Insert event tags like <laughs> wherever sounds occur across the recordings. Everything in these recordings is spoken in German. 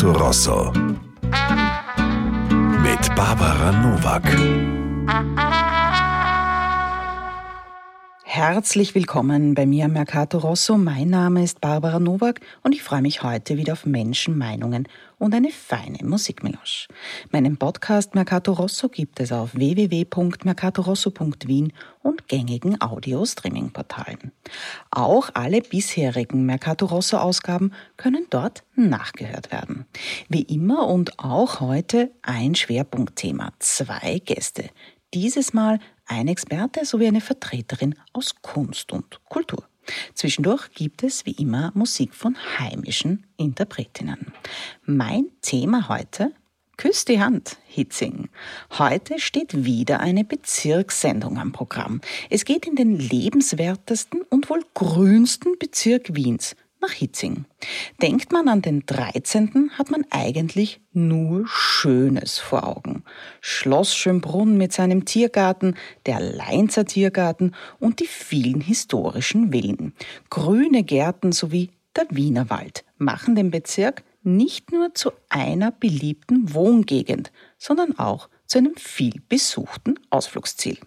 Mercato Rosso. Mit Barbara Novak. Herzlich willkommen bei mir Mercato Rosso. Mein Name ist Barbara Nowak und ich freue mich heute wieder auf Menschen, Meinungen und eine feine Musikmelange. Meinen Podcast Mercato Rosso gibt es auf www.mercatorosso.wien und gängigen Audio-Streaming-Portalen. Auch alle bisherigen Mercato Rosso Ausgaben können dort nachgehört werden. Wie immer und auch heute ein Schwerpunktthema, zwei Gäste. Dieses Mal ein Experte sowie eine Vertreterin aus Kunst und Kultur. Zwischendurch gibt es wie immer Musik von heimischen Interpretinnen. Mein Thema heute Küss die Hand, Hitzing. Heute steht wieder eine Bezirkssendung am Programm. Es geht in den lebenswertesten und wohl grünsten Bezirk Wiens, nach Hitzing. Denkt man an den 13., hat man eigentlich nur Schönes vor Augen. Schloss Schönbrunn mit seinem Tiergarten, der Leinzer Tiergarten und die vielen historischen Villen. Grüne Gärten sowie der Wienerwald machen den Bezirk nicht nur zu einer beliebten Wohngegend, sondern auch zu einem viel besuchten Ausflugsziel.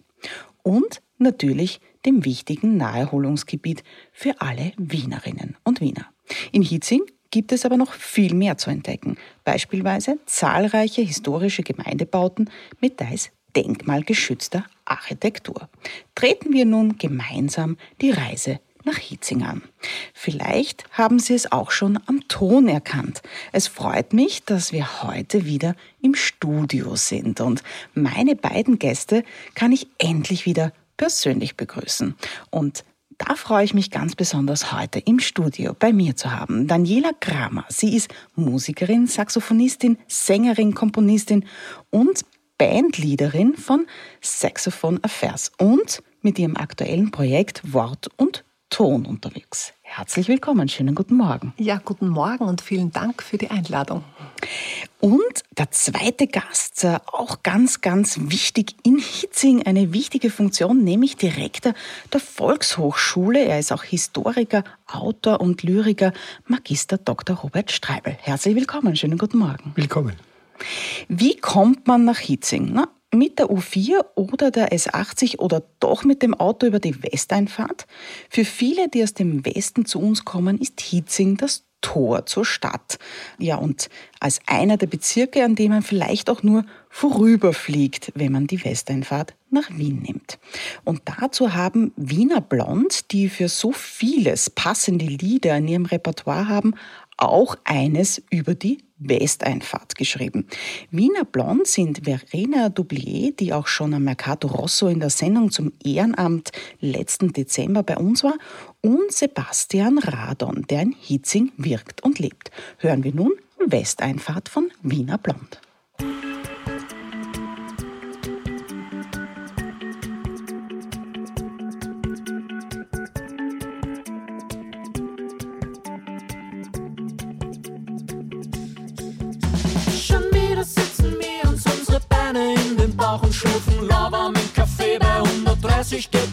Und natürlich dem wichtigen Naherholungsgebiet für alle Wienerinnen und Wiener. In Hitzing gibt es aber noch viel mehr zu entdecken, beispielsweise zahlreiche historische Gemeindebauten mit teils denkmalgeschützter Architektur. Treten wir nun gemeinsam die Reise nach Hitzing an. Vielleicht haben Sie es auch schon am Ton erkannt. Es freut mich, dass wir heute wieder im Studio sind und meine beiden Gäste kann ich endlich wieder persönlich begrüßen. Und da freue ich mich ganz besonders heute im Studio bei mir zu haben. Daniela Kramer. Sie ist Musikerin, Saxophonistin, Sängerin, Komponistin und Bandleaderin von Saxophone Affairs und mit ihrem aktuellen Projekt Wort und Ton unterwegs. Herzlich willkommen, schönen guten Morgen. Ja, guten Morgen und vielen Dank für die Einladung. Und der zweite Gast, äh, auch ganz, ganz wichtig in Hitzing, eine wichtige Funktion, nämlich Direktor der Volkshochschule. Er ist auch Historiker, Autor und Lyriker, Magister Dr. Robert Streibel. Herzlich willkommen, schönen guten Morgen. Willkommen. Wie kommt man nach Hitzing? Na, mit der U4 oder der S80 oder doch mit dem Auto über die Westeinfahrt? Für viele, die aus dem Westen zu uns kommen, ist Hitzing das Tor zur Stadt. Ja, und als einer der Bezirke, an dem man vielleicht auch nur vorüberfliegt, wenn man die Westeinfahrt nach Wien nimmt. Und dazu haben Wiener Blond, die für so vieles passende Lieder in ihrem Repertoire haben, auch eines über die Westeinfahrt geschrieben. Wiener Blond sind Verena Doublier, die auch schon am Mercato Rosso in der Sendung zum Ehrenamt letzten Dezember bei uns war, und Sebastian Radon, der in Hitzing wirkt und lebt. Hören wir nun Westeinfahrt von Wiener Blond. Sich geht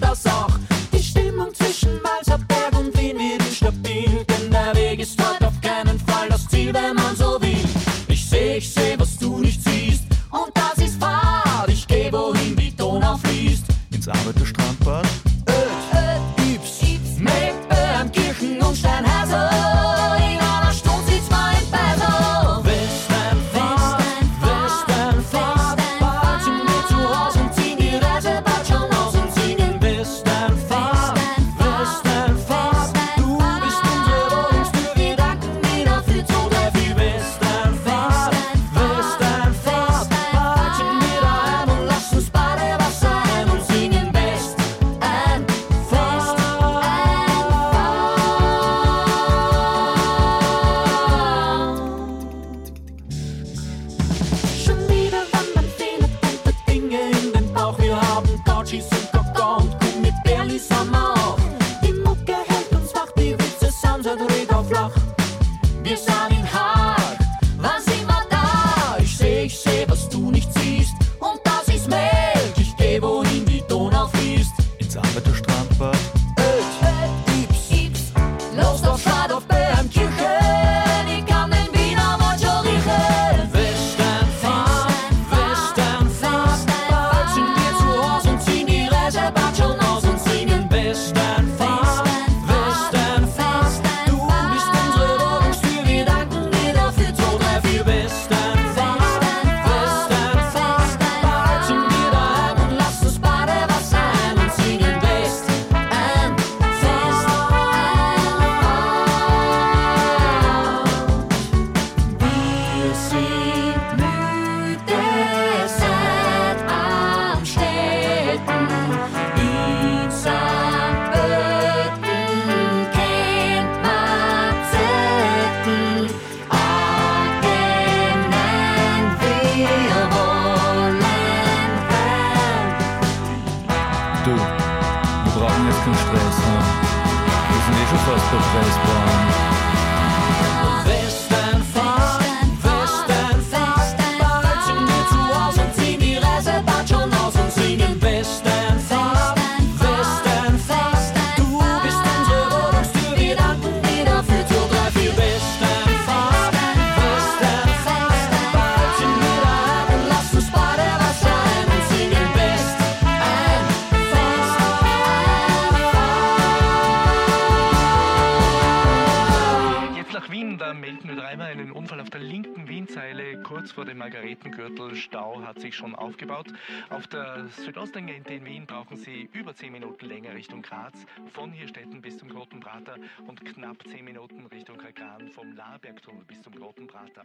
Hat sich schon aufgebaut. Auf der Südosttangente in Wien brauchen Sie über 10 Minuten länger Richtung Graz, von Hirstetten bis zum Grotenprater und knapp 10 Minuten Richtung Kalkan vom Lahrbergtunnel bis zum Grotenprater.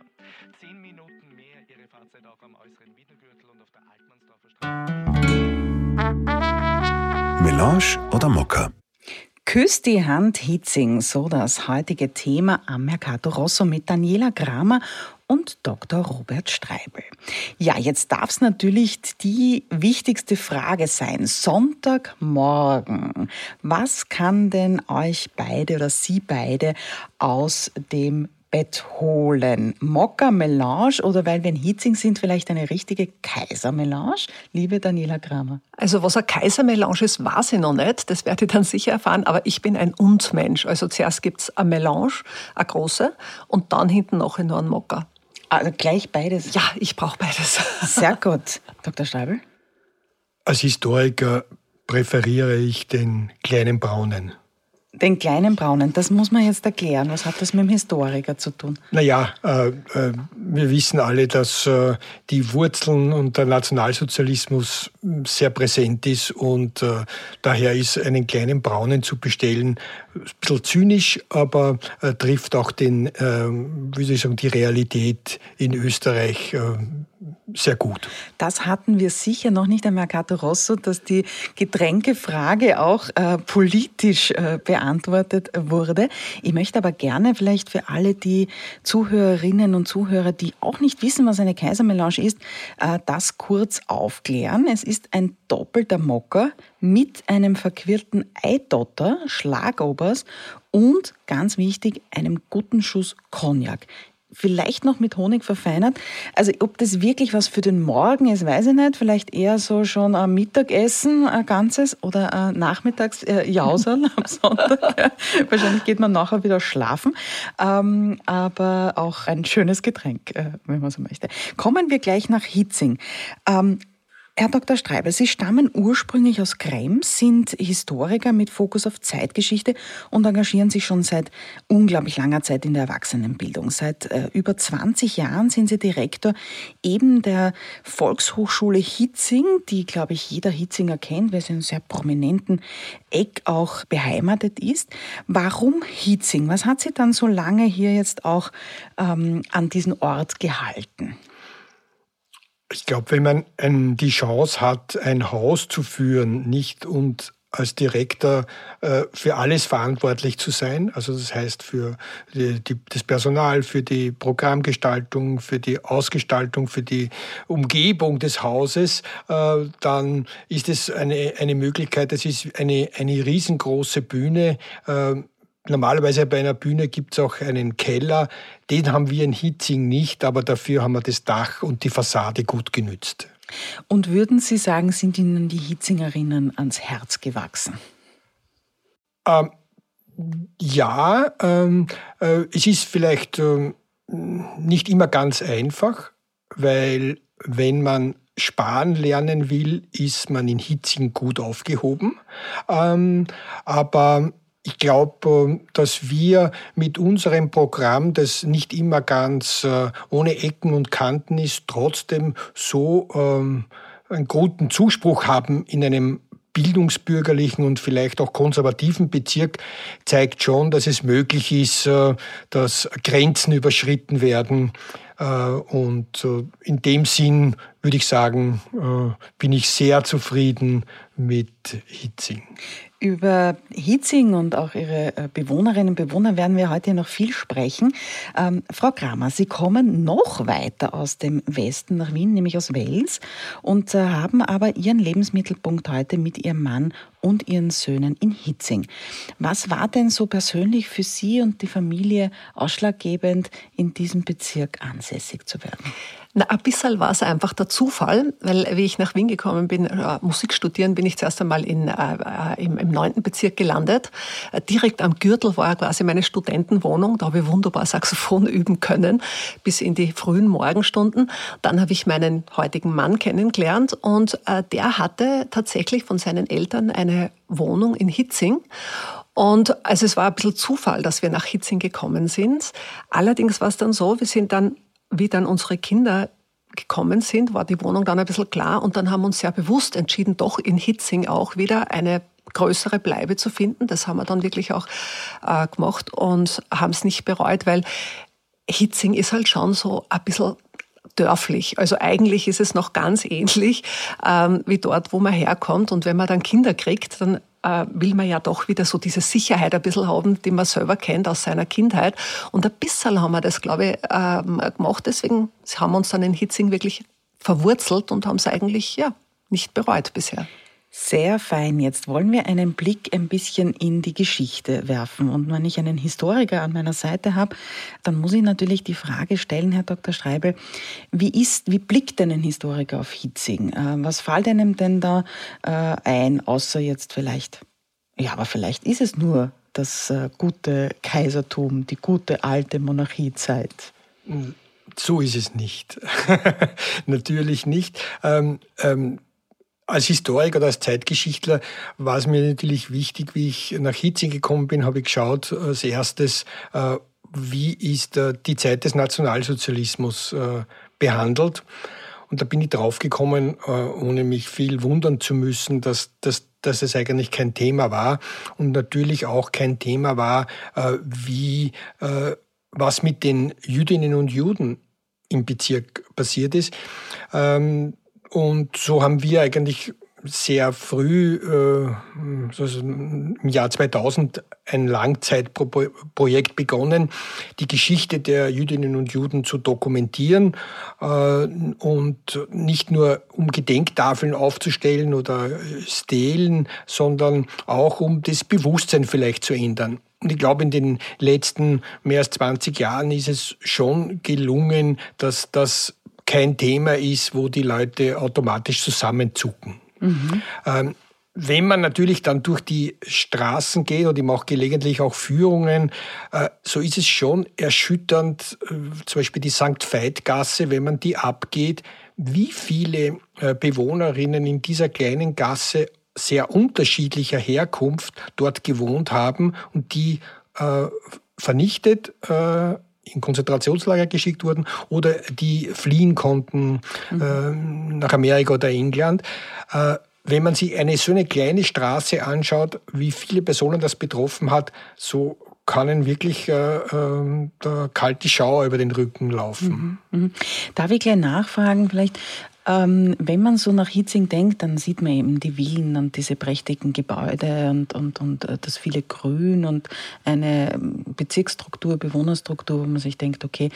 10 Minuten mehr Ihre Fahrzeit auch am äußeren Wienergürtel und auf der Altmannsdorfer Straße. Melange oder Mokka? Küss die Hand Hitzing, so das heutige Thema am Mercato Rosso mit Daniela Kramer und Dr. Robert Streibel. Ja, jetzt darf es natürlich die wichtigste Frage sein. Sonntagmorgen. Was kann denn euch beide oder Sie beide aus dem Bett holen? Mokka Melange oder weil wir in Hitzing sind, vielleicht eine richtige Kaisermelange? Liebe Daniela Kramer. Also was eine Kaisermelange ist, weiß ich noch nicht. Das werde ich dann sicher erfahren. Aber ich bin ein Und-Mensch. Also zuerst gibt's eine Melange, eine große, und dann hinten noch noch einen Mokka. Also gleich beides. Ja, ich brauche beides. <laughs> Sehr gut. Dr. Streibel? Als Historiker präferiere ich den kleinen Braunen. Den kleinen Braunen, das muss man jetzt erklären. Was hat das mit dem Historiker zu tun? Naja, äh, äh, wir wissen alle, dass äh, die Wurzeln und der Nationalsozialismus mh, sehr präsent ist und äh, daher ist einen kleinen Braunen zu bestellen ein bisschen zynisch, aber äh, trifft auch den, äh, wie soll ich sagen, die Realität in Österreich äh, sehr gut. Das hatten wir sicher noch nicht am Mercato Rosso, dass die Getränkefrage auch äh, politisch äh, beantwortet wurde. Ich möchte aber gerne vielleicht für alle die Zuhörerinnen und Zuhörer, die auch nicht wissen, was eine Kaisermelange ist, äh, das kurz aufklären. Es ist ein doppelter Mocker mit einem verquirlten Eidotter, Schlagobers und ganz wichtig, einem guten Schuss Cognac vielleicht noch mit Honig verfeinert. Also ob das wirklich was für den Morgen ist, weiß ich nicht. Vielleicht eher so schon ein Mittagessen, ein ganzes oder ein nachmittags äh, Jauserl am <laughs> Sonntag. Ja. Wahrscheinlich geht man nachher wieder schlafen. Ähm, aber auch ein schönes Getränk, äh, wenn man so möchte. Kommen wir gleich nach Hitzing. Ähm, Herr Dr. Streibel, Sie stammen ursprünglich aus Krems, sind Historiker mit Fokus auf Zeitgeschichte und engagieren sich schon seit unglaublich langer Zeit in der Erwachsenenbildung. Seit äh, über 20 Jahren sind Sie Direktor eben der Volkshochschule Hitzing, die, glaube ich, jeder Hitzinger kennt, weil sie in einem sehr prominenten Eck auch beheimatet ist. Warum Hitzing? Was hat Sie dann so lange hier jetzt auch ähm, an diesen Ort gehalten? Ich glaube, wenn man ein, die Chance hat, ein Haus zu führen, nicht und als Direktor äh, für alles verantwortlich zu sein, also das heißt für die, die, das Personal, für die Programmgestaltung, für die Ausgestaltung, für die Umgebung des Hauses, äh, dann ist es eine, eine Möglichkeit, es ist eine, eine riesengroße Bühne. Äh, Normalerweise bei einer Bühne gibt es auch einen Keller. Den haben wir in Hitzing nicht, aber dafür haben wir das Dach und die Fassade gut genützt. Und würden Sie sagen, sind Ihnen die Hitzingerinnen ans Herz gewachsen? Ähm, ja, ähm, äh, es ist vielleicht ähm, nicht immer ganz einfach, weil wenn man sparen lernen will, ist man in Hitzing gut aufgehoben. Ähm, aber ich glaube, dass wir mit unserem Programm, das nicht immer ganz äh, ohne Ecken und Kanten ist, trotzdem so ähm, einen guten Zuspruch haben in einem bildungsbürgerlichen und vielleicht auch konservativen Bezirk zeigt schon, dass es möglich ist, äh, dass Grenzen überschritten werden. Äh, und in dem Sinn würde ich sagen, bin ich sehr zufrieden mit Hitzing. Über Hitzing und auch Ihre Bewohnerinnen und Bewohner werden wir heute noch viel sprechen. Ähm, Frau Kramer, Sie kommen noch weiter aus dem Westen nach Wien, nämlich aus Wels, und äh, haben aber Ihren Lebensmittelpunkt heute mit Ihrem Mann und ihren Söhnen in Hitzing. Was war denn so persönlich für Sie und die Familie ausschlaggebend, in diesem Bezirk ansässig zu werden? Na, ein bisschen war es einfach der Zufall, weil wie ich nach Wien gekommen bin, äh, Musik studieren, bin ich zuerst einmal in, äh, äh im, 9. Bezirk gelandet. Äh, direkt am Gürtel war quasi meine Studentenwohnung. Da habe ich wunderbar Saxophon <laughs> üben können, bis in die frühen Morgenstunden. Dann habe ich meinen heutigen Mann kennengelernt und der hatte tatsächlich von seinen Eltern eine Wohnung in Hitzing. Und also es war ein bisschen Zufall, dass wir nach Hitzing gekommen sind. Allerdings war es dann so, wir sind dann wie dann unsere Kinder gekommen sind, war die Wohnung dann ein bisschen klar und dann haben wir uns sehr bewusst entschieden, doch in Hitzing auch wieder eine größere Bleibe zu finden. Das haben wir dann wirklich auch äh, gemacht und haben es nicht bereut, weil Hitzing ist halt schon so ein bisschen dörflich. Also eigentlich ist es noch ganz ähnlich ähm, wie dort, wo man herkommt. Und wenn man dann Kinder kriegt, dann äh, will man ja doch wieder so diese Sicherheit ein bisschen haben, die man selber kennt aus seiner Kindheit. Und ein bisschen haben wir das, glaube ich, ähm, gemacht. Deswegen haben wir uns dann in Hitzing wirklich verwurzelt und haben es eigentlich ja, nicht bereut bisher. Sehr fein. Jetzt wollen wir einen Blick ein bisschen in die Geschichte werfen. Und wenn ich einen Historiker an meiner Seite habe, dann muss ich natürlich die Frage stellen, Herr Dr. Streibel, wie ist, wie blickt denn ein Historiker auf Hitzing? Äh, was fällt einem denn da äh, ein, außer jetzt vielleicht, ja, aber vielleicht ist es nur das äh, gute Kaisertum, die gute alte Monarchiezeit. So ist es nicht. <laughs> Natürlich nicht. Ähm, ähm, als Historiker oder als Zeitgeschichtler war es mir natürlich wichtig, wie ich nach Hitzing gekommen bin, habe ich geschaut, als erstes, äh, wie ist äh, die Zeit des Nationalsozialismus äh, behandelt. Und da bin ich draufgekommen, ohne mich viel wundern zu müssen, dass, dass, dass es eigentlich kein Thema war und natürlich auch kein Thema war, wie, was mit den Jüdinnen und Juden im Bezirk passiert ist. Ähm, und so haben wir eigentlich sehr früh, äh, im Jahr 2000, ein Langzeitprojekt begonnen, die Geschichte der Jüdinnen und Juden zu dokumentieren äh, und nicht nur um Gedenktafeln aufzustellen oder Stelen, sondern auch um das Bewusstsein vielleicht zu ändern. Und ich glaube, in den letzten mehr als 20 Jahren ist es schon gelungen, dass das kein Thema ist, wo die Leute automatisch zusammenzucken. Mhm. Ähm, wenn man natürlich dann durch die Straßen geht und ich mache gelegentlich auch Führungen, äh, so ist es schon erschütternd, äh, zum Beispiel die St. Veit-Gasse, wenn man die abgeht, wie viele äh, Bewohnerinnen in dieser kleinen Gasse sehr unterschiedlicher Herkunft dort gewohnt haben und die vernichtet in Konzentrationslager geschickt wurden oder die fliehen konnten mhm. äh, nach Amerika oder England. Äh, wenn man sich eine so eine kleine Straße anschaut, wie viele Personen das betroffen hat, so kann wirklich äh, äh, der kalte Schauer über den Rücken laufen. Mhm. Mhm. Darf ich gleich nachfragen, vielleicht, ähm, wenn man so nach Hitzing denkt, dann sieht man eben die Villen und diese prächtigen Gebäude und, und, und äh, das viele Grün und eine ähm, Bezirksstruktur, Bewohnerstruktur, wo man sich denkt, okay,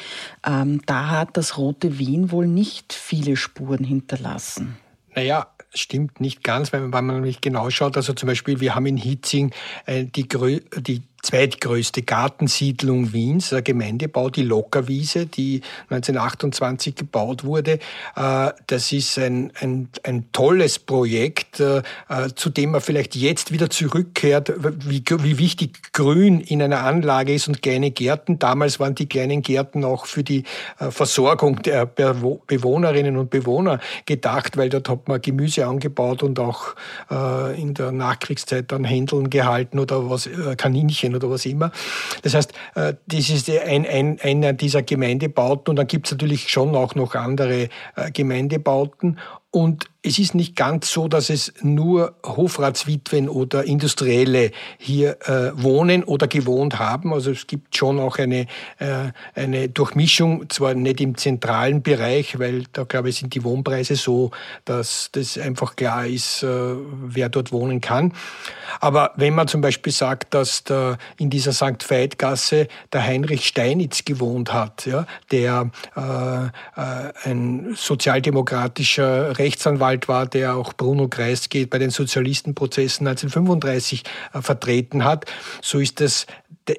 ähm, da hat das rote Wien wohl nicht viele Spuren hinterlassen. Naja, stimmt nicht ganz, weil man nämlich genau schaut. Also zum Beispiel, wir haben in Hitzing äh, die, die zweitgrößte Gartensiedlung Wiens, ein Gemeindebau, die Lockerwiese, die 1928 gebaut wurde. Äh, das ist ein, ein, ein tolles Projekt, äh, zu dem man vielleicht jetzt wieder zurückkehrt, wie, wie wichtig Grün in einer Anlage ist und kleine Gärten. Damals waren die kleinen Gärten auch für die äh, Versorgung der Bewohnerinnen und Bewohner gedacht, weil dort hat man Gemüse angebaut und auch in der Nachkriegszeit dann Händeln gehalten oder was, Kaninchen München oder was immer. Das heißt, äh, das ist ein, ein, einer dieser Gemeindebauten und dann gibt es natürlich schon auch noch andere äh, Gemeindebauten. Und es ist nicht ganz so, dass es nur Hofratswitwen oder Industrielle hier äh, wohnen oder gewohnt haben. Also es gibt schon auch eine, äh, eine Durchmischung, zwar nicht im zentralen Bereich, weil da glaube ich sind die Wohnpreise so, dass das einfach klar ist, äh, wer dort wohnen kann. Aber wenn man zum Beispiel sagt, dass da in dieser St. Veit-Gasse der Heinrich Steinitz gewohnt hat, ja, der äh, äh, ein sozialdemokratischer Rechtsanwalt war, der auch Bruno Kreisky bei den Sozialistenprozessen 1935 äh, vertreten hat. So ist das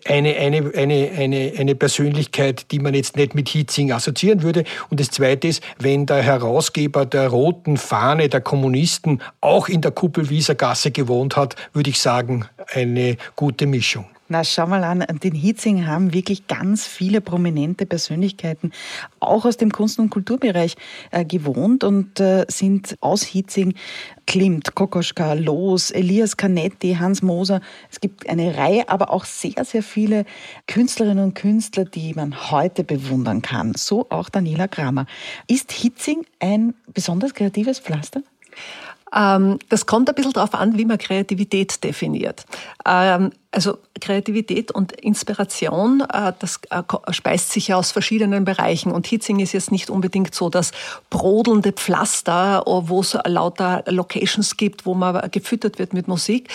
eine, eine, eine, eine, eine Persönlichkeit, die man jetzt nicht mit Hitzing assoziieren würde. Und das Zweite ist, wenn der Herausgeber der roten Fahne der Kommunisten auch in der Kuppelwieser Gasse gewohnt hat, würde ich sagen, eine gute Mischung. Na, schau mal an, den Hitzing haben wirklich ganz viele prominente Persönlichkeiten, auch aus dem Kunst- und Kulturbereich, äh, gewohnt und äh, sind aus Hitzing Klimt, Kokoschka, Loos, Elias Canetti, Hans Moser. Es gibt eine Reihe, aber auch sehr, sehr viele Künstlerinnen und Künstler, die man heute bewundern kann. So auch Daniela Kramer. Ist Hitzing ein besonders kreatives Pflaster? Ähm, das kommt ein bisschen darauf an, wie man Kreativität definiert. Also Kreativität und Inspiration, äh, das äh, speist sich ja aus verschiedenen Bereichen. Und Hitzing ist jetzt nicht unbedingt so das brodelnde Pflaster, äh, wo es lauter Locations gibt, wo man gefüttert wird mit Musik.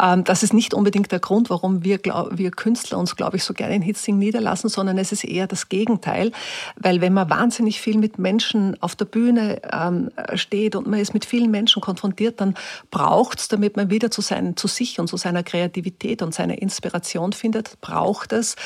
Ähm, das ist nicht unbedingt der Grund, warum wir, wir Künstler uns, glaube ich, so gerne in Hitzing niederlassen, sondern es ist eher das Gegenteil. Weil wenn man wahnsinnig viel mit Menschen auf der Bühne ähm, steht und man ist mit vielen Menschen konfrontiert, dann braucht es, damit man wieder zu, sein, zu sich und zu seiner Kreativität und seine Inspiration findet, braucht es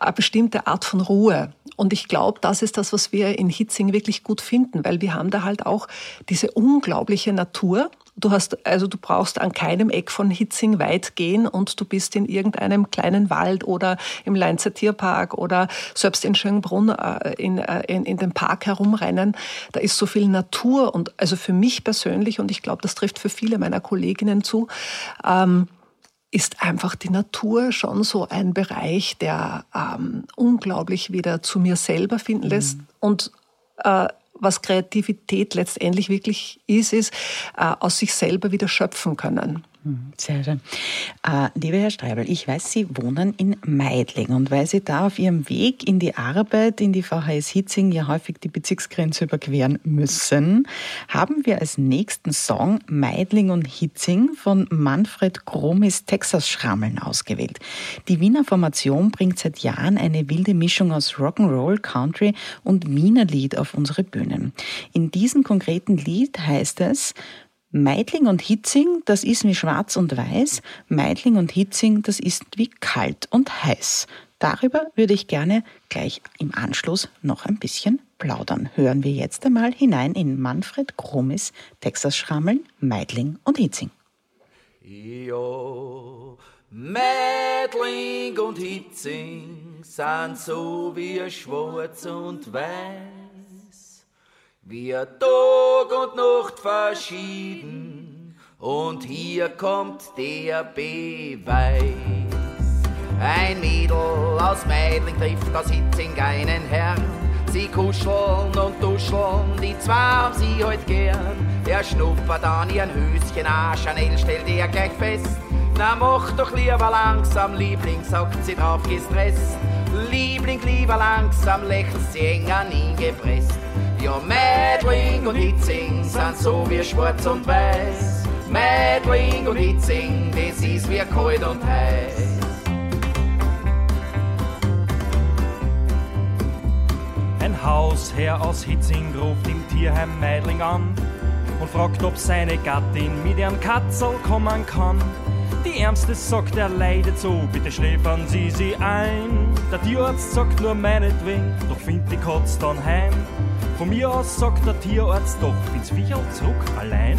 eine bestimmte Art von Ruhe. Und ich glaube, das ist das, was wir in Hitzing wirklich gut finden, weil wir haben da halt auch diese unglaubliche Natur. Du hast, also du brauchst an keinem Eck von Hitzing weit gehen und du bist in irgendeinem kleinen Wald oder im Leinzer Tierpark oder selbst in Schönbrunn äh, in, äh, in, in dem Park herumrennen. Da ist so viel Natur und also für mich persönlich und ich glaube, das trifft für viele meiner Kolleginnen zu, ähm, ist einfach die Natur schon so ein Bereich, der ähm, unglaublich wieder zu mir selber finden mhm. lässt. Mhm. Und äh, was Kreativität letztendlich wirklich ist, ist äh, aus sich selber wieder schöpfen können. Hm, sehr schön. Äh, lieber Herr Streibel, ich weiß, Sie wohnen in Meidling und weil Sie da auf Ihrem Weg in die Arbeit in die VHS Hitzing ja häufig die Bezirksgrenze überqueren müssen, haben wir als nächsten Song Meidling und Hitzing von Manfred Gromis Texas Schrammeln ausgewählt. Die Wiener Formation bringt seit Jahren eine wilde Mischung aus Rock'n'Roll, Country und Wiener Lied auf unsere Bühnen. In diesem konkreten Lied heißt es, Meidling und Hitzing, das ist wie schwarz und weiß. Meidling und Hitzing, das ist wie kalt und heiß. Darüber würde ich gerne gleich im Anschluss noch ein bisschen plaudern. Hören wir jetzt einmal hinein in Manfred Krummis Texas Schrammeln, Meidling und Hitzing. Jo, Meidling und Hitzing sind so wie schwarz und weiß wie Tag und Nacht verschieden. Und hier kommt der Beweis. Ein Mädel aus Meidling trifft aus Hitzing einen Herrn. Sie kuscheln und duscheln, die zwei haben sie heut gern. Er schnuppert an ihren Höschen an, Chanel stellt er gleich fest. Na mach doch lieber langsam, Liebling, sagt sie drauf gestresst. Liebling, lieber langsam, lächelt sie eng an ihn gepresst. Ja, Mädling und Hitzing sind so wie schwarz und weiß. Mädling und Hitzing, das ist wie kalt und heiß. Ein Hausherr aus Hitzing ruft im Tierheim Meidling an und fragt, ob seine Gattin mit ihrem Katzel kommen kann. Die Ärmste sagt, er leidet so, bitte schläfern Sie sie ein. Der Tierarzt sagt nur meinetwegen, doch find die Katz dann heim. Von mir aus sagt der Tierarzt doch, ins Viecherl zurück allein.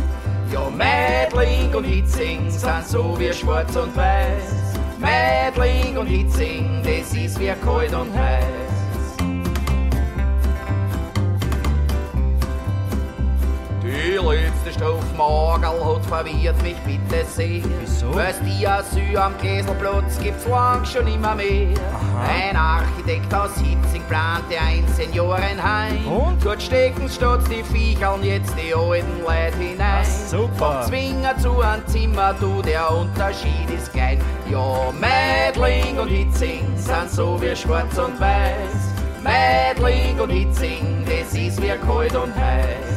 Ja, Mädling und Hitzing sind so wie schwarz und weiß. Mädling und Hitzing, das ist wie kalt und heiß. Letzte Strophe Magel hat verwirrt mich bitte sehr. Wieso? Weil's die Asyl am Käselplatz gibt's lang schon immer mehr. Aha. Ein Architekt aus Hitzing plante ein Seniorenheim. Und? Dort stecken statt die Viechern jetzt die alten Leute hinein. Ach, super. Vom Zwinger zu einem Zimmer, du, der Unterschied ist klein. Ja, Mädling und Hitzing sind so wie schwarz und weiß. Mädling und Hitzing, das ist wie kalt und heiß.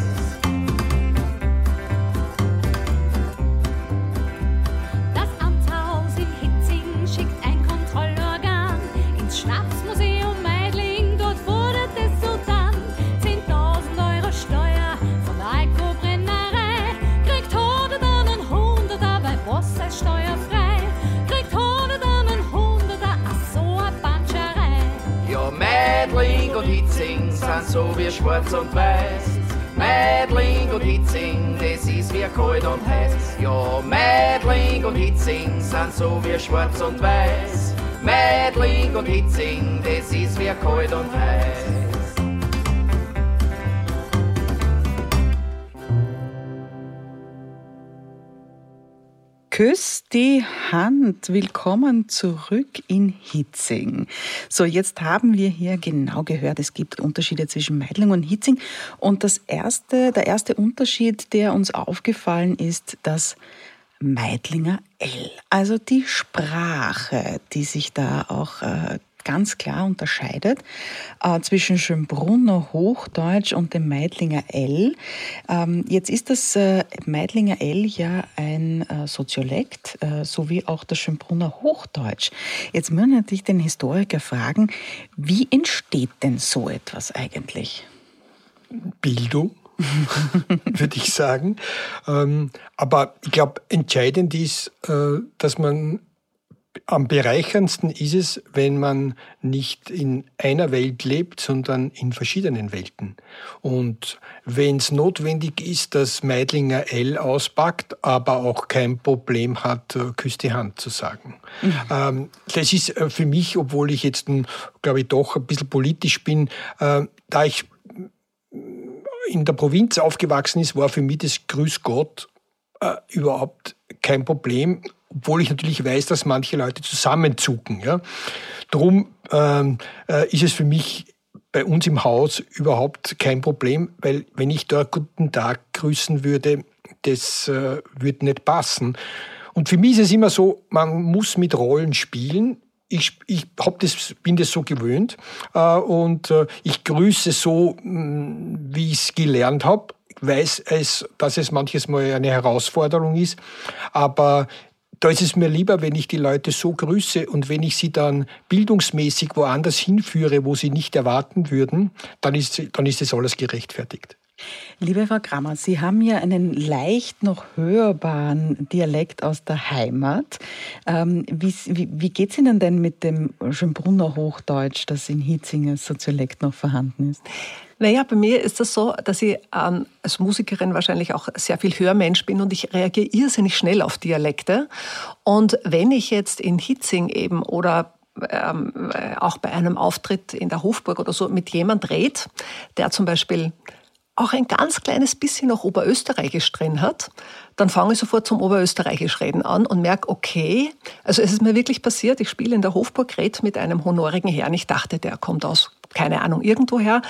So wie schwarz und weiß. Mädling und Hitzing, das ist wie kalt und heiß. Ja, Mädling und Hitzing sind so wie schwarz und weiß. Mädling und Hitzing, das ist wie kalt und heiß. Küss die Hand. Willkommen zurück in Hitzing. So, jetzt haben wir hier genau gehört, es gibt Unterschiede zwischen Meidling und Hitzing. Und das erste, der erste Unterschied, der uns aufgefallen ist, dass Meidlinger L, also die Sprache, die sich da auch äh, ganz klar unterscheidet äh, zwischen Schönbrunner Hochdeutsch und dem Meidlinger L. Ähm, jetzt ist das äh, Meidlinger L ja ein äh, Soziolekt, äh, so wie auch das Schönbrunner Hochdeutsch. Jetzt müssen natürlich den Historiker fragen, wie entsteht denn so etwas eigentlich? Bildung. <laughs> würde ich sagen. Ähm, aber ich glaube, entscheidend ist, äh, dass man am bereicherndsten ist es, wenn man nicht in einer Welt lebt, sondern in verschiedenen Welten. Und wenn es notwendig ist, dass Meidlinger L auspackt, aber auch kein Problem hat, äh, Küss die Hand zu sagen. Mhm. Ähm, das ist äh, für mich, obwohl ich jetzt, glaube ich, doch ein bisschen politisch bin, äh, da ich in der Provinz aufgewachsen ist, war für mich das Grüß Gott überhaupt kein Problem obwohl ich natürlich weiß, dass manche Leute zusammenzucken. Ja. Drum ähm, äh, ist es für mich bei uns im Haus überhaupt kein Problem, weil wenn ich dort guten Tag grüßen würde, das äh, würde nicht passen. Und für mich ist es immer so, man muss mit Rollen spielen. Ich, ich hab das, bin das so gewöhnt äh, und äh, ich grüße so, mh, mm, wie ich es gelernt habe. Weiß, es, dass es manches Mal eine Herausforderung ist, aber da ist es mir lieber, wenn ich die Leute so grüße und wenn ich sie dann bildungsmäßig woanders hinführe, wo sie nicht erwarten würden, dann ist, dann ist das alles gerechtfertigt. Liebe Frau Krammer, Sie haben ja einen leicht noch hörbaren Dialekt aus der Heimat. Ähm, wie wie, wie geht es Ihnen denn mit dem Schönbrunner Hochdeutsch, das in Hitzing als Soziolekt noch vorhanden ist? Naja, bei mir ist das so, dass ich ähm, als Musikerin wahrscheinlich auch sehr viel Hörmensch bin und ich reagiere irrsinnig schnell auf Dialekte. Und wenn ich jetzt in Hitzing eben oder ähm, auch bei einem Auftritt in der Hofburg oder so mit jemand redet, der zum Beispiel auch ein ganz kleines bisschen noch Oberösterreichisch drin hat, dann fange ich sofort zum Oberösterreichisch reden an und merke, okay, also es ist mir wirklich passiert, ich spiele in der Hofburg, rede mit einem honorigen Herrn, ich dachte, der kommt aus keine Ahnung, irgendwoher.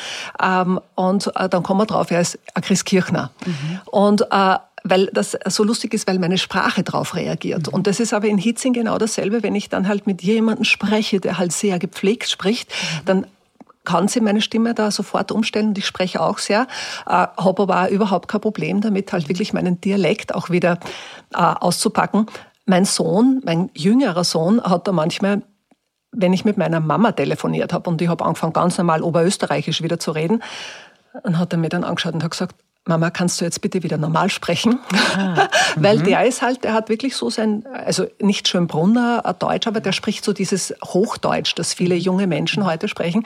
Ähm, und äh, dann kommen wir drauf, er ist ein Christkirchner. Mhm. Und äh, weil das so lustig ist, weil meine Sprache darauf reagiert. Mhm. Und das ist aber in Hitzing genau dasselbe, wenn ich dann halt mit jemandem spreche, der halt sehr gepflegt spricht, mhm. dann kann sie meine Stimme da sofort umstellen und ich spreche auch sehr, äh, habe aber auch überhaupt kein Problem damit, halt wirklich meinen Dialekt auch wieder äh, auszupacken. Mein Sohn, mein jüngerer Sohn, hat da manchmal wenn ich mit meiner Mama telefoniert habe und ich habe angefangen, ganz normal Oberösterreichisch wieder zu reden, dann hat er mir dann angeschaut und hat gesagt, Mama, kannst du jetzt bitte wieder normal sprechen? Ah, <laughs> Weil mhm. der ist halt, der hat wirklich so sein, also nicht Schönbrunner Deutsch, aber der spricht so dieses Hochdeutsch, das viele junge Menschen heute sprechen.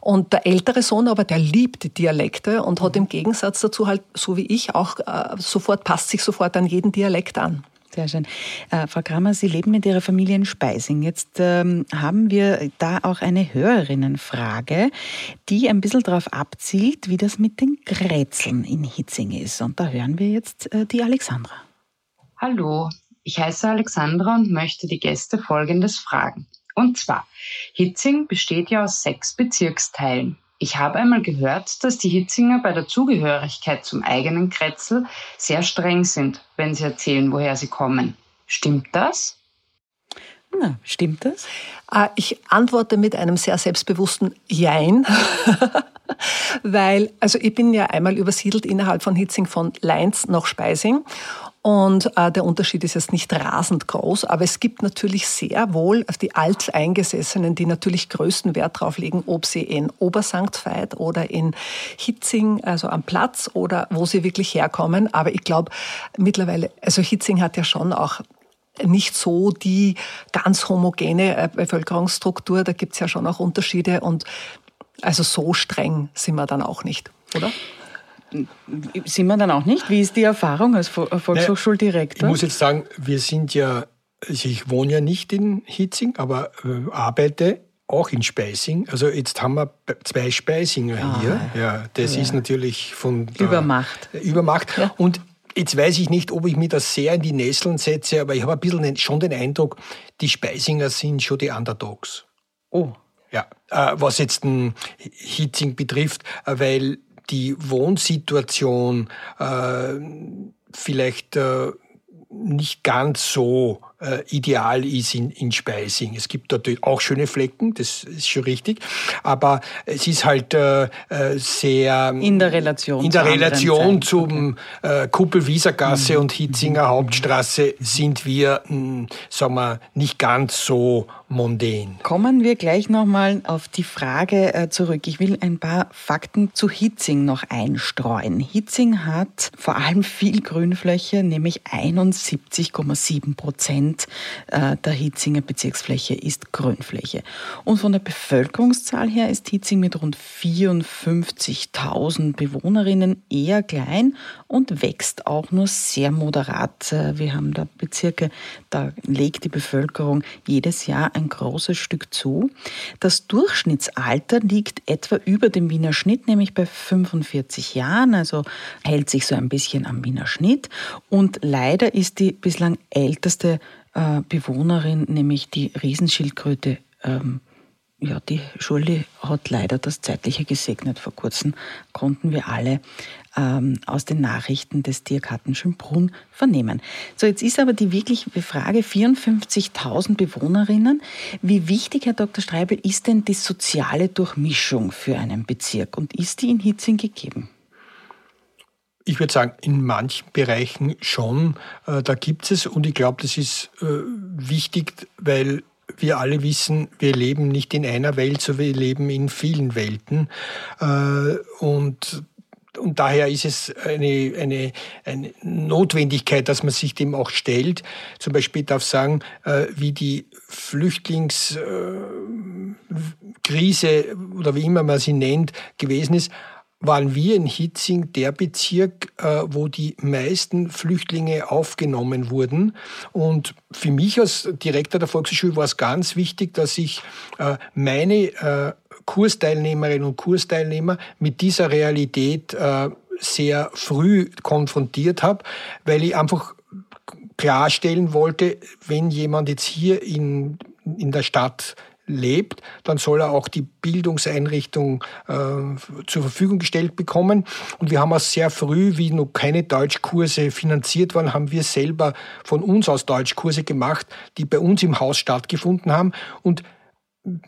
Und der ältere Sohn aber, der liebt die Dialekte und hat im Gegensatz dazu halt, so wie ich, auch äh, sofort, passt sich sofort an jeden Dialekt an. Sehr schön. Äh, Frau Kramer, Sie leben mit Ihrer Familie in Speising. Jetzt ähm, haben wir da auch eine Hörerinnenfrage, die ein bisschen darauf abzielt, wie das mit den Grätzeln in Hitzing ist. Und da hören wir jetzt äh, die Alexandra. Hallo, ich heiße Alexandra und möchte die Gäste Folgendes fragen. Und zwar, Hitzing besteht ja aus sechs Bezirksteilen. Ich habe einmal gehört, dass die Hitzinger bei der Zugehörigkeit zum eigenen Kretzel sehr streng sind, wenn sie erzählen, woher sie kommen. Stimmt das? Na, stimmt das? Äh, ich antworte mit einem sehr selbstbewussten Jein, <laughs> weil, also ich bin ja einmal übersiedelt innerhalb von Hitzing von Leins nach Speising und äh, der Unterschied ist jetzt nicht rasend groß, aber es gibt natürlich sehr wohl die Alteingesessenen, die natürlich größten Wert darauf legen, ob sie in Obersankt Veit oder in Hitzing, also am Platz oder wo sie wirklich herkommen. Aber ich glaube mittlerweile, also Hitzing hat ja schon auch nicht so die ganz homogene äh, Bevölkerungsstruktur. Da gibt es ja schon auch Unterschiede und Also so streng sind wir dann auch nicht, oder? Sind wir dann auch nicht? Wie ist die Erfahrung als Volkshochschuldirektor? Ich muss jetzt sagen, wir sind ja, also ich wohne ja nicht in Hitzing, aber äh, arbeite auch in Speising. Also jetzt haben wir zwei Speisinger ah, hier. Ja, das ja. ist natürlich von Übermacht. Übermacht. Ja. Und Jetzt weiß ich nicht, ob ich mir das sehr in die Nesseln setze, aber ich habe ein bisschen schon den Eindruck, die Speisinger sind schon die Underdogs. Oh. Ja, äh, was jetzt den Hitzing betrifft, äh, weil die Wohnsituation äh, vielleicht äh, nicht ganz so äh, ideal ist in, in Speising. Es gibt natürlich auch schöne Flecken, das ist schon richtig, aber es ist halt äh, äh sehr in der Relation in der Relation zum okay. äh, Kuppel-Wiesergasse mhm. und Hitzinger mhm. Hauptstraße sind wir, mh, hm, sagen wir, nicht ganz so mondän. Kommen wir gleich nochmal auf die Frage äh, zurück. Ich will ein paar Fakten zu Hitzing noch einstreuen. Hitzing hat vor allem viel Grünfläche, nämlich 71,7 Prozent Prozent äh, der Hitzinger Bezirksfläche ist Grünfläche. Und von der Bevölkerungszahl her ist Hitzing mit rund 54.000 Bewohnerinnen eher klein und wächst auch nur sehr moderat. Äh, wir haben da Bezirke, da legt die Bevölkerung jedes Jahr ein großes Stück zu. Das Durchschnittsalter liegt etwa über dem Wiener Schnitt, nämlich bei 45 Jahren, also hält sich so ein bisschen am Wiener Schnitt. Und leider ist die bislang älteste äh, Bewohnerin, nämlich die Riesenschildkröte. Ähm, ja, die Schule hat leider das Zeitliche gesegnet. Vor kurzem konnten wir alle ähm, aus den Nachrichten des Tiergarten Schönbrunn vernehmen. So, jetzt ist aber die wirkliche Frage, 54.000 Bewohnerinnen. Wie wichtig, Herr Dr. Streibel, ist denn die soziale Durchmischung für einen Bezirk und ist die in Hitzing gegeben? Ich würde sagen, in manchen Bereichen schon. Äh, da gibt es und ich glaube, das ist äh, wichtig, weil wir alle wissen, wir leben nicht in einer Welt, sondern wir leben in vielen Welten. Äh, und und daher ist es eine, eine, eine Notwendigkeit, dass man sich dem auch stellt. Zum Beispiel darf ich sagen, wie die Flüchtlingskrise oder wie immer man sie nennt, gewesen ist, waren wir in Hitzing der Bezirk, äh, wo die meisten Flüchtlinge aufgenommen wurden. Und für mich als Direktor der Volkshochschule war es ganz wichtig, dass ich äh, meine äh, Kursteilnehmerinnen und Kursteilnehmer mit dieser Realität sehr früh konfrontiert habe, weil ich einfach klarstellen wollte, wenn jemand jetzt hier in, in der Stadt lebt, dann soll er auch die Bildungseinrichtung äh, zur Verfügung gestellt bekommen. Und wir haben auch sehr früh, wie noch keine Deutschkurse finanziert waren, haben wir selber von uns aus Deutschkurse gemacht, die bei uns im Haus stattgefunden haben. Und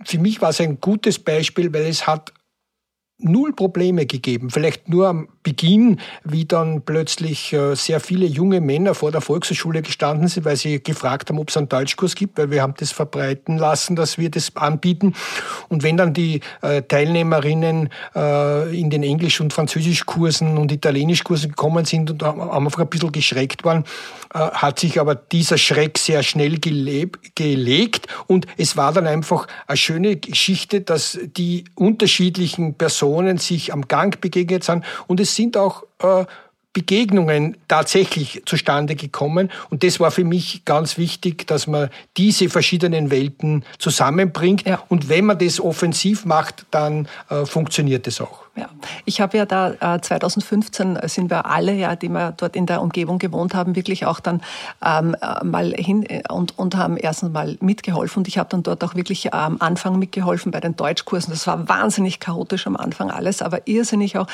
für mich war es ein gutes Beispiel, weil es hat null Probleme gegeben. Vielleicht nur am Beginn, wie dann plötzlich äh, sehr viele junge Männer vor der Volkshochschule gestanden sind, weil sie gefragt haben, ob es einen Deutschkurs gibt, weil wir haben das verbreiten lassen, dass wir das anbieten. Und wenn dann die äh, Teilnehmerinnen äh, in den Englisch- und Französischkursen und Italienischkursen gekommen sind und am Anfang ein bisschen geschreckt waren, hat sich aber dieser Schreck sehr schnell gelegt und es war dann einfach eine schöne Geschichte, dass die unterschiedlichen Personen Personen sich am Gang begegnet sind. Und es sind auch äh, Begegnungen tatsächlich zustande gekommen. Und das war für mich ganz wichtig, dass man diese verschiedenen Welten zusammenbringt. Ja. Und wenn man das offensiv macht, dann äh, funktioniert es auch. Ja, ich habe ja da äh, 2015 sind wir alle, ja, die wir dort in der Umgebung gewohnt haben, wirklich auch dann ähm, äh, mal hin äh, und, und haben erstens mal mitgeholfen. Und ich habe dann dort auch wirklich am Anfang mitgeholfen bei den Deutschkursen. Das war wahnsinnig chaotisch am Anfang alles, aber irrsinnig auch.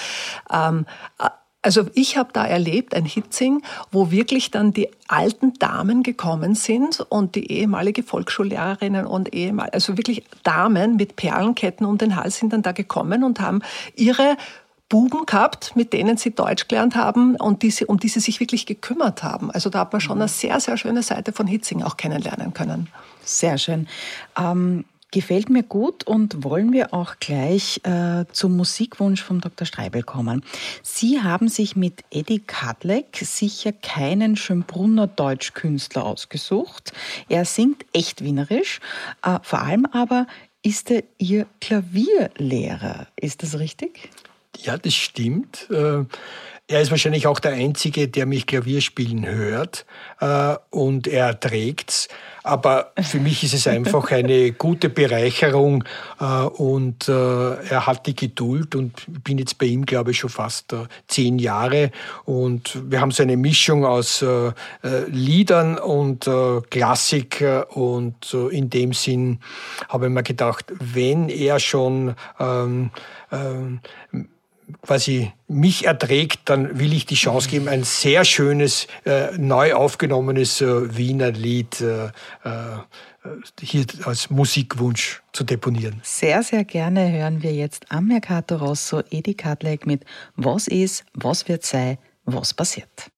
Ähm, äh, also ich habe da erlebt ein Hitzing, wo wirklich dann die alten Damen gekommen sind und die ehemalige Volksschullehrerinnen und ehemal, also wirklich Damen mit Perlenketten um den Hals sind dann da gekommen und haben ihre Buben gehabt, mit denen sie Deutsch gelernt haben und die um die sie sich wirklich gekümmert haben. Also da hat man schon eine sehr, sehr schöne Seite von Hitzing auch kennenlernen können. Sehr schön. Ähm Gefällt mir gut und wollen wir auch gleich äh, zum Musikwunsch von Dr. Streibel kommen. Sie haben sich mit Eddie Kadlek sicher keinen Schönbrunner Deutschkünstler ausgesucht. Er singt echt wienerisch, äh, vor allem aber ist er Ihr Klavierlehrer. Ist das richtig? Ja, das stimmt. Äh, er ist wahrscheinlich auch der Einzige, der mich Klavier spielen hört äh, und er trägt's. Aber für mich ist es einfach eine gute Bereicherung äh, und äh, er hat die Geduld und bin jetzt bei ihm, glaube ich, schon fast äh, zehn Jahre und wir haben so eine Mischung aus äh, äh, Liedern und Klassik und in dem Sinn habe ich mir gedacht, wenn er schon ähm, ähm, quasi mich erträgt, dann will ich die Chance geben, ein sehr schönes, äh, neu aufgenommenes äh, Wiener Lied äh, äh hier als Musikwunsch zu deponieren. Sehr, sehr gerne hören wir jetzt am Mercato Rosso Edi Kadlek mit Was ist, was wird sein, was passiert.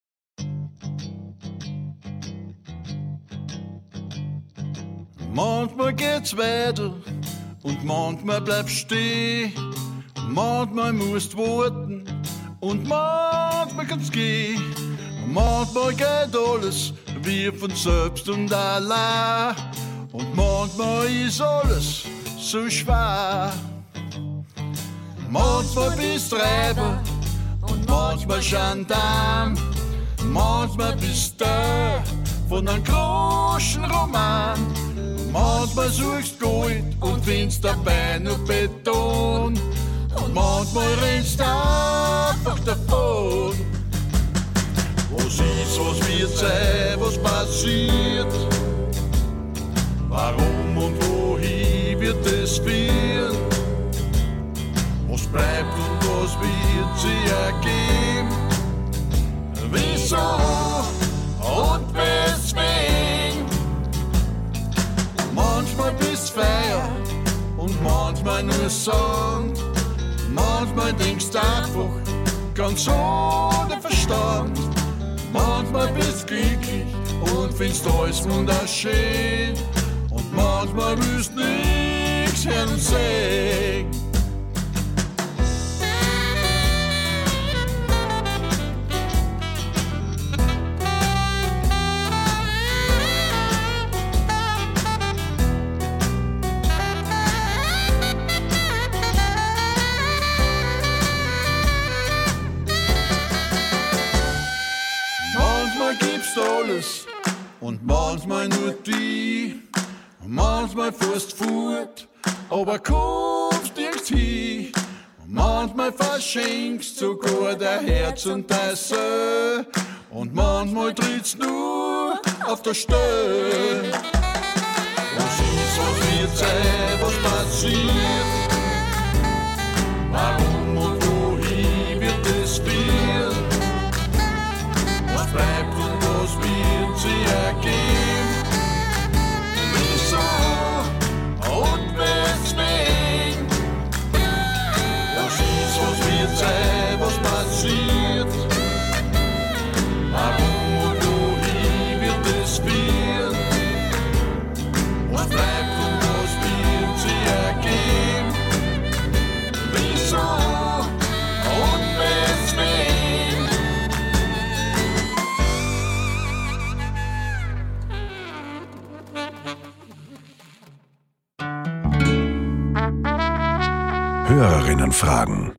Manchmal geht's weiter und manchmal bleibst stehen Manchmal musst warten und manchmal kann's gehen. Manchmal geht alles wie von selbst und allein. Und manchmal ist alles so schwer. Manchmal bist du Räber und manchmal Gendarm. Manchmal bist du von einem großen Roman. Manchmal suchst Gold und findest dabei nur Beton. Und manchmal rennst du einfach davon. Was ist, was wird sein, was passiert? Warum und wohin wird es führen? Was bleibt und was wird sie ergeben? Wieso und weswegen? Manchmal bist Feier und manchmal nur Sand. Manchmal denkst du einfach ganz ohne Verstand. Manchmal bist du glücklich und findest alles wunderschön. Und manchmal willst du nichts und manchmal nur die, manchmal fährst fort, aber kommst nirgends hin. Manchmal verschenkst sogar der Herz und dein Seele und manchmal trittst nur auf der Stelle. Was ist, was wird sein, was passiert? Warum wird Hörerinnen fragen.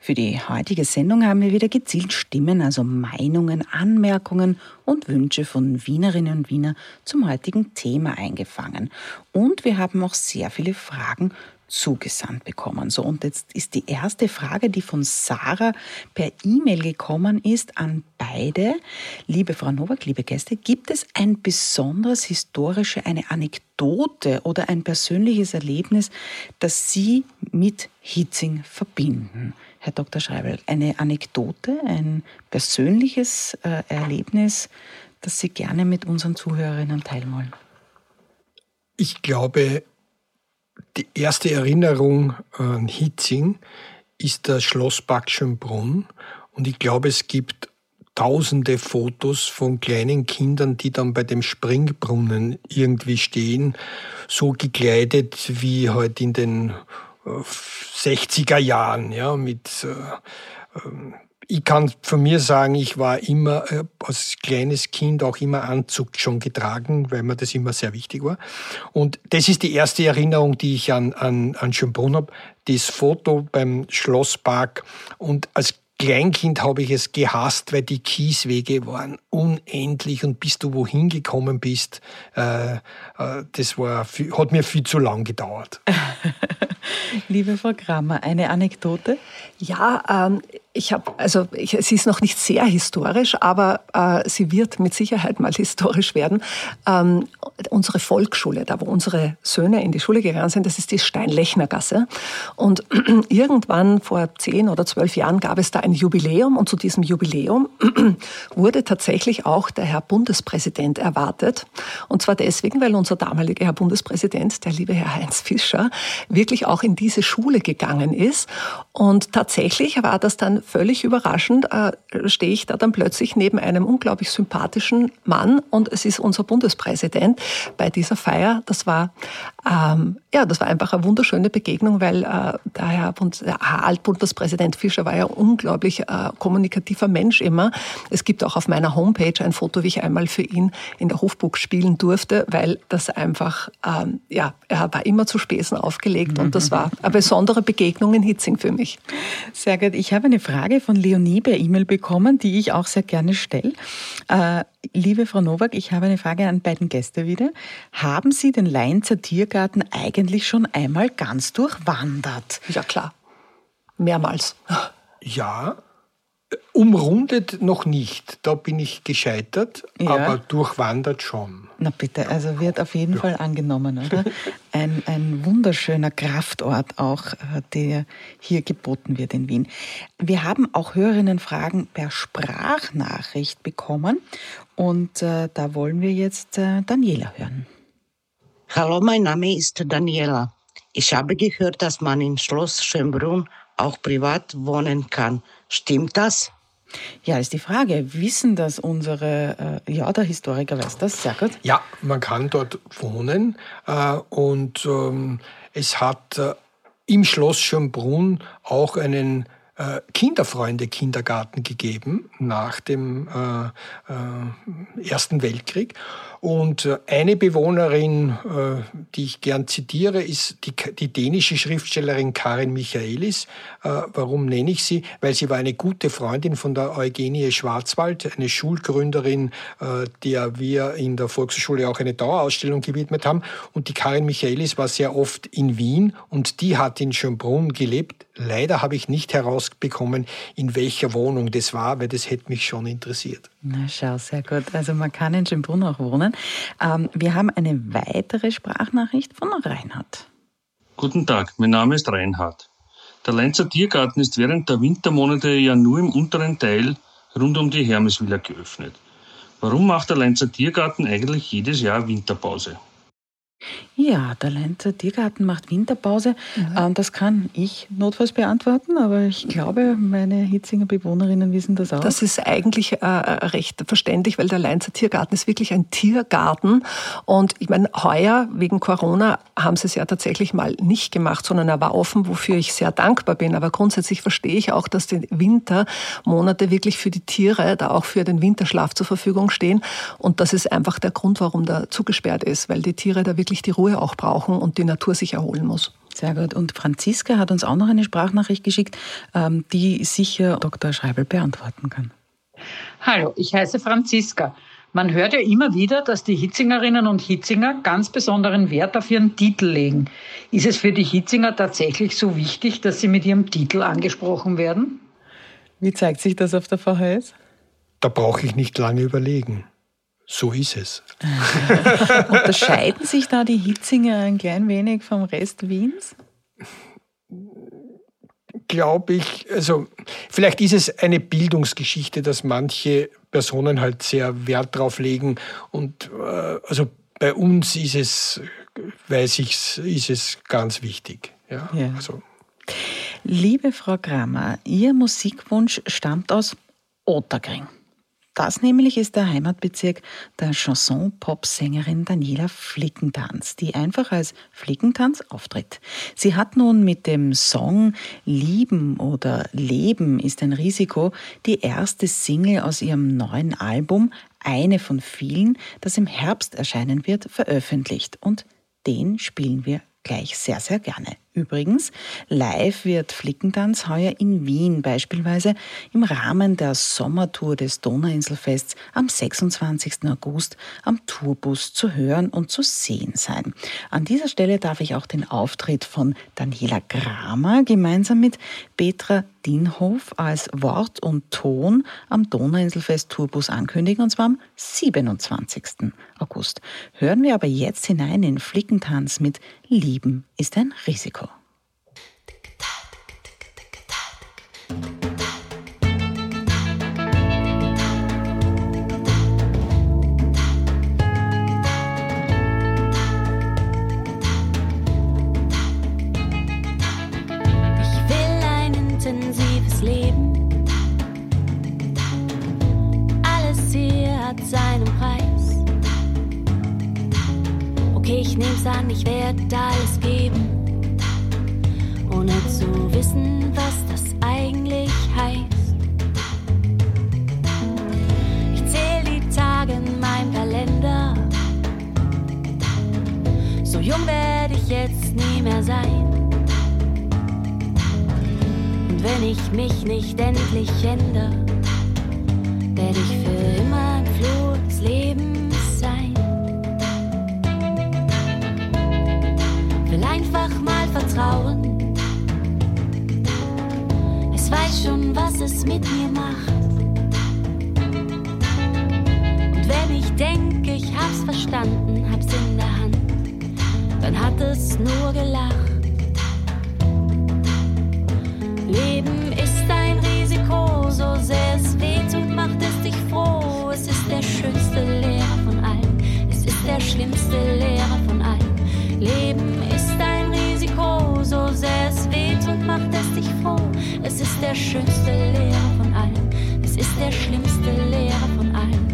Für die heutige Sendung haben wir wieder gezielt Stimmen, also Meinungen, Anmerkungen und Wünsche von Wienerinnen und Wiener zum heutigen Thema eingefangen. Und wir haben auch sehr viele Fragen zugesandt bekommen. So, und jetzt ist die erste Frage, die von Sarah per E-Mail gekommen ist an beide. Liebe Frau Nowak, liebe Gäste, gibt es ein besonderes historische, eine Anekdote oder ein persönliches Erlebnis, das Sie mit Hitzing verbinden? Herr Dr. Schreibel, eine Anekdote, ein persönliches äh, Erlebnis, das Sie gerne mit unseren Zuhörerinnen teilen wollen? Ich glaube, die erste Erinnerung an Hitzing ist das Schloss Backschönbrunn. Und ich glaube, es gibt tausende Fotos von kleinen Kindern, die dann bei dem Springbrunnen irgendwie stehen, so gekleidet wie heute in den 60er Jahren, ja, mit äh, ich kann von mir sagen, ich war immer äh, als kleines Kind auch immer Anzug schon getragen, weil mir das immer sehr wichtig war. Und das ist die erste Erinnerung, die ich an, an, an Schönbrunn habe. Das Foto beim Schlosspark. Und als Kleinkind habe ich es gehasst, weil die Kieswege waren unendlich und bis du wohin gekommen bist, äh, äh, das war, hat mir viel zu lang gedauert. <laughs> Liebe Frau Grammer, eine Anekdote? Ja, ähm, ich habe, also ich, sie ist noch nicht sehr historisch, aber äh, sie wird mit Sicherheit mal historisch werden. Ähm, unsere Volksschule, da wo unsere Söhne in die Schule gegangen sind, das ist die Steinlechnergasse. Und <clears throat> irgendwann vor zehn oder zwölf Jahren gab es da ein Jubiläum und zu diesem Jubiläum <clears throat> wurde tatsächlich auch der Herr Bundespräsident erwartet. Und zwar deswegen, weil unser damaliger Herr Bundespräsident, der liebe Herr Heinz Fischer, wirklich auch in diese Schule gegangen ist. Und tatsächlich war das dann völlig überraschend äh, stehe ich da dann plötzlich neben einem unglaublich sympathischen Mann und es ist unser Bundespräsident bei dieser Feier. Das war ähm, ja, das war einfach eine wunderschöne Begegnung, weil äh, der Herr, Bund, der Herr Altbundespräsident Fischer war ja unglaublich äh, kommunikativer Mensch immer. Es gibt auch auf meiner Homepage ein Foto, wie ich einmal für ihn in der Hofburg spielen durfte, weil das einfach, ähm, ja, er war immer zu Spesen aufgelegt und das war eine besondere Begegnung in Hitzing für mich. Sehr gut. Ich habe eine Frage von Leonie per E-Mail bekommen, die ich auch sehr gerne stelle. Äh, liebe Frau Nowak, ich habe eine Frage an beiden Gäste wieder. Haben Sie den Leinzer Tiergarten eigentlich schon einmal ganz durchwandert? Ja, klar. Mehrmals. Ja, umrundet noch nicht. Da bin ich gescheitert, Ja. aber durchwandert schon. Na bitte, also wird auf jeden Fall angenommen, oder? Ein, ein wunderschöner Kraftort auch, äh, der hier geboten wird in Wien. Wir haben auch Hörerinnenfragen per Sprachnachricht bekommen und äh, da wollen wir jetzt äh, Daniela hören. Hallo, mein Name ist Daniela. Ich habe gehört, dass man in Schloss Schönbrunn auch privat wohnen kann. Stimmt das? Ja, ist die Frage, wissen das unsere, äh, ja, der Historiker weiß das, sehr gut. Ja, man kann dort wohnen äh, und ähm, es hat äh, im Schloss Schönbrunn auch einen äh, Kinderfreunde-Kindergarten gegeben nach dem äh, äh, Ersten Weltkrieg. Und äh, eine Bewohnerin, äh, die ich gern zitiere, ist die, die dänische Schriftstellerin Karin Michaelis. Äh, warum nenne ich sie? Weil sie war eine gute Freundin von der Eugenie Schwarzwald, eine Schulgründerin, der wir in der Volkshochschule auch eine Dauerausstellung gewidmet haben. Und die Karin Michaelis war sehr oft in Wien und die hat in Schönbrunn gelebt. Leider habe ich nicht herausbekommen, in welcher Wohnung das war, weil das hätte mich schon interessiert. Na schau, sehr gut. Also man kann in Schönbrunn auch wohnen. Ähm, wir haben eine weitere Sprachnachricht von Reinhard. Guten Tag, mein Name ist Reinhard. Der Leinzer Tiergarten ist während der Wintermonate ja nur im unteren Teil rund um die Hermesvilla geöffnet. Warum macht der Leinzer Tiergarten eigentlich jedes Jahr Winterpause? Ja, der Lenzer Tiergarten macht Winterpause. Ähm, das kann ich notfalls beantworten, aber ich glaube, meine Hitzinger Bewohnerinnen wissen das auch. Das ist eigentlich äh, recht verständlich, weil der Leinzer Tiergarten ist wirklich ein Tiergarten. Und ich meine, heuer wegen Corona haben sie es ja tatsächlich mal nicht gemacht, sondern er war offen, wofür ich sehr dankbar bin. Aber grundsätzlich verstehe ich auch, dass die Wintermonate wirklich für die Tiere, da auch für den Winterschlaf zur Verfügung stehen. Und das ist einfach der Grund, warum da zugesperrt ist, weil die Tiere da wirklich die Ruhe auch brauchen und die Natur sich erholen muss. Sehr gut. Und Franziska hat uns auch noch eine Sprachnachricht geschickt, ähm, die sicher Dr. Schreibel beantworten kann. Hallo, ich heiße Franziska. Man hört ja immer wieder, dass die Hitzingerinnen und Hitzinger ganz besonderen Wert auf ihren Titel legen. Ist es für die Hitzinger tatsächlich so wichtig, dass sie mit ihrem Titel angesprochen werden? Wie zeigt sich das auf der VHS? Da brauche ich nicht lange überlegen. So ist es. <laughs> Unterscheiden sich da die Hitzinger ein klein wenig vom Rest Wiens? Glaube ich, also vielleicht ist es eine Bildungsgeschichte, dass manche Personen halt sehr Wert drauf legen und äh, also bei uns ist es, weiß ich, ist es ganz wichtig. Ja, Ja. Also, Liebe Frau Kramer, Ihr Musikwunsch stammt aus Otterkring. Das nämlich ist der Heimatbezirk der Chanson-Pop-Sängerin Daniela Flickentanz, die einfach als Flickentanz auftritt. Sie hat nun mit dem Song Lieben oder Leben ist ein Risiko die erste Single aus ihrem neuen Album, eine von vielen, das im Herbst erscheinen wird, veröffentlicht. Und den spielen wir gleich sehr, sehr gerne. Übrigens, live wird Flickentanz heuer in Wien beispielsweise im Rahmen der Sommertour des Donauinselfests am 26. August am Tourbus zu hören und zu sehen sein. An dieser Stelle darf ich auch den Auftritt von Daniela Kramer gemeinsam mit Petra Dienhof als Wort und Ton am Donauinselfest Tourbus ankündigen, und zwar am 27. August. Hören wir aber jetzt hinein in Flickentanz mit Lieben ist ein Risiko. Der schönste Lehrer von allen, es ist der schlimmste Lehrer von allen.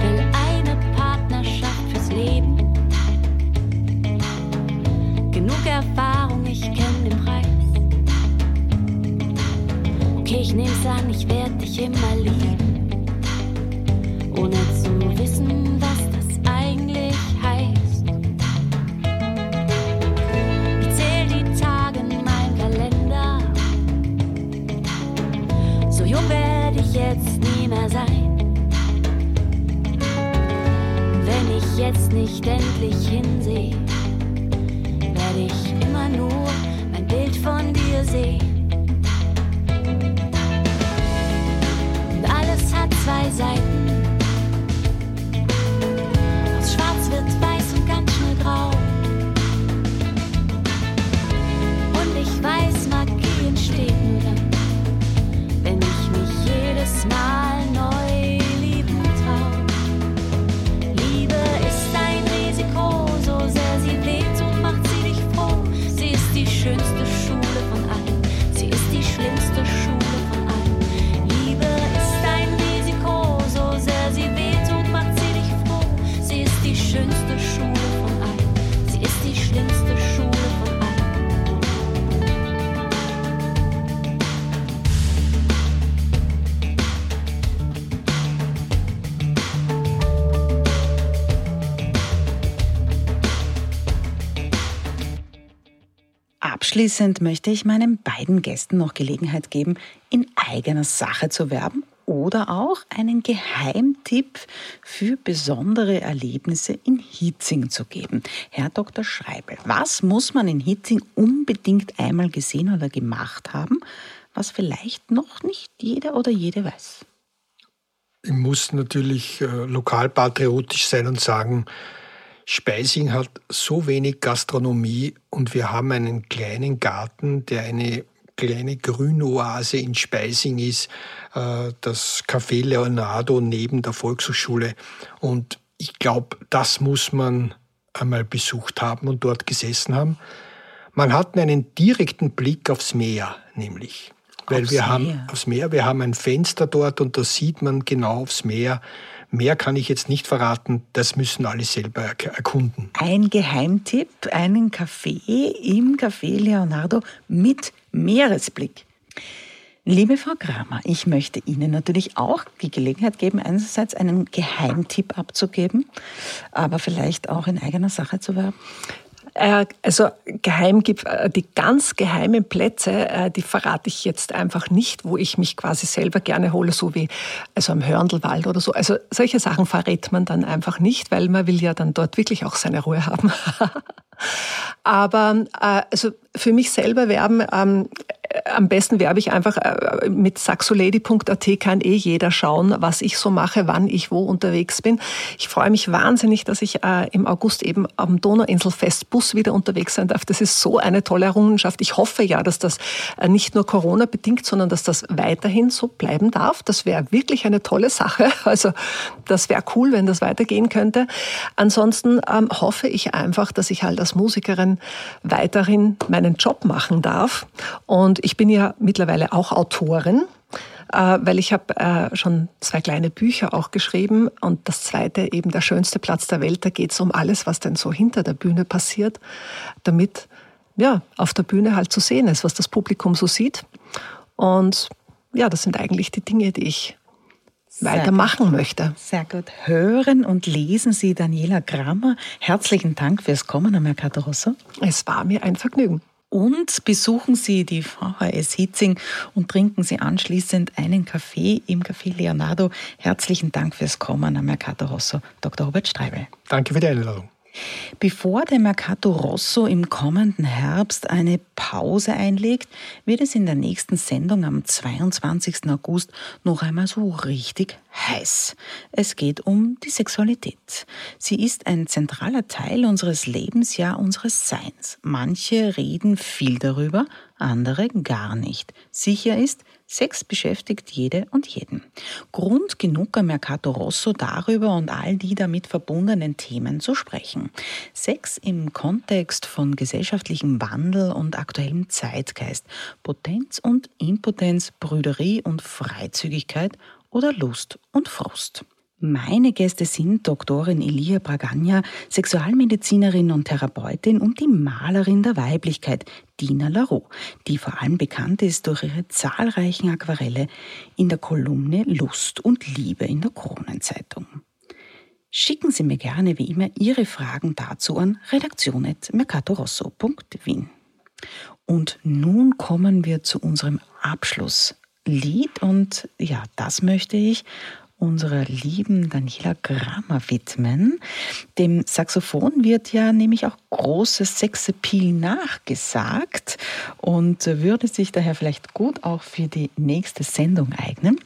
Will eine Partnerschaft fürs Leben. Genug Erfahrung, ich kenn den Preis. Okay, ich nehm's an, ich werd dich immer lieben. Ich jetzt nicht endlich hinsehe, werde ich immer nur mein Bild von dir sehen. Und alles hat zwei Seiten. Aus Schwarz wird weiß und ganz schnell grau. Und ich weiß, Magie entsteht nur dann, wenn ich mich jedes Mal Abschließend möchte ich meinen beiden Gästen noch Gelegenheit geben, in eigener Sache zu werben oder auch einen Geheimtipp für besondere Erlebnisse in Hitzing zu geben. Herr Dr. Schreibel, was muss man in Hitzing unbedingt einmal gesehen oder gemacht haben, was vielleicht noch nicht jeder oder jede weiß? Ich muss natürlich äh, lokalpatriotisch sein und sagen, Speising hat so wenig Gastronomie und wir haben einen kleinen Garten, der eine kleine Grünoase in Speising ist, äh, das Café Leonardo neben der Volkshochschule. Und ich glaube, das muss man einmal besucht haben und dort gesessen haben. Man hat einen direkten Blick aufs Meer, nämlich. weil aufs wir haben Meer. aufs Meer, wir haben ein Fenster dort und da sieht man genau aufs Meer. Mehr kann ich jetzt nicht verraten, das müssen alle selber er- erkunden. Ein Geheimtipp, einen Kaffee im Café Leonardo mit Meeresblick. Liebe Frau Kramer, ich möchte Ihnen natürlich auch die Gelegenheit geben, einerseits einen Geheimtipp abzugeben, aber vielleicht auch in eigener Sache zu werben. Äh, Also geheim gibt äh, die ganz geheimen Plätze, äh, die verrate ich jetzt einfach nicht, wo ich mich quasi selber gerne hole, so wie also am Hörndelwald oder so. Also solche Sachen verrät man dann einfach nicht, weil man will ja dann dort wirklich auch seine Ruhe haben. <laughs> Aber also für mich selber werben, ähm, äh, am besten werbe ich einfach äh, mit saxolady.at kann eh jeder schauen, was ich so mache, wann ich wo unterwegs bin. Ich freue mich wahnsinnig, dass ich äh, im August eben am Donauinselfest Bus wieder unterwegs sein darf. Das ist so eine tolle Errungenschaft. Ich hoffe ja, dass das äh, nicht nur Corona bedingt, sondern dass das weiterhin so bleiben darf. Das wäre wirklich eine tolle Sache. <laughs> Also das wäre cool, wenn das weitergehen könnte. Ansonsten ähm, hoffe ich einfach, dass ich halt als Musikerin weiterhin meinen Job machen darf. Und ich bin ja mittlerweile auch Autorin äh, weil ich habe äh, schon zwei kleine Bücher auch geschrieben und das zweite eben der schönste Platz der Welt, da geht es um alles, was denn so hinter der Bühne passiert, damit ja auf der Bühne halt zu sehen ist, was das Publikum so sieht. Und ja, das sind eigentlich die Dinge, die ich weitermachen möchte. Sehr gut. Hören und lesen Sie Daniela Kramer. Herzlichen Dank fürs Kommen am Mercato Rosso. Es war mir ein Vergnügen. Und besuchen Sie die VHS Hitzing und trinken Sie anschließend einen Kaffee im Café Leonardo. Herzlichen Dank fürs Kommen am Mercato Rosso, Dr. Robert Streibel. Danke für die Einladung. Bevor der Mercato Rosso im kommenden Herbst eine Pause einlegt, wird es in der nächsten Sendung am 22. August noch einmal so richtig heiß. Es geht um die Sexualität. Sie ist ein zentraler Teil unseres Lebens, ja unseres Seins. Manche reden viel darüber, andere gar nicht. Sicher ist, Sex beschäftigt jede und jeden. Grund genug am Mercato Rosso darüber und all die damit verbundenen Themen zu sprechen. Sex im Kontext von gesellschaftlichem Wandel und aktuellem Zeitgeist, Potenz und Impotenz, Brüderie und Freizügigkeit oder Lust und Frust. Meine Gäste sind Doktorin Elia Bragagna, Sexualmedizinerin und Therapeutin und die Malerin der Weiblichkeit, Dina Laroux, die vor allem bekannt ist durch ihre zahlreichen Aquarelle in der Kolumne Lust und Liebe in der Kronenzeitung. Schicken Sie mir gerne wie immer Ihre Fragen dazu an redaktion.mercatorosso.wien. Und nun kommen wir zu unserem Abschlusslied und ja, das möchte ich unserer lieben Daniela Kramer widmen. Dem Saxophon wird ja nämlich auch großes Sexappeal nachgesagt und würde sich daher vielleicht gut auch für die nächste Sendung eignen.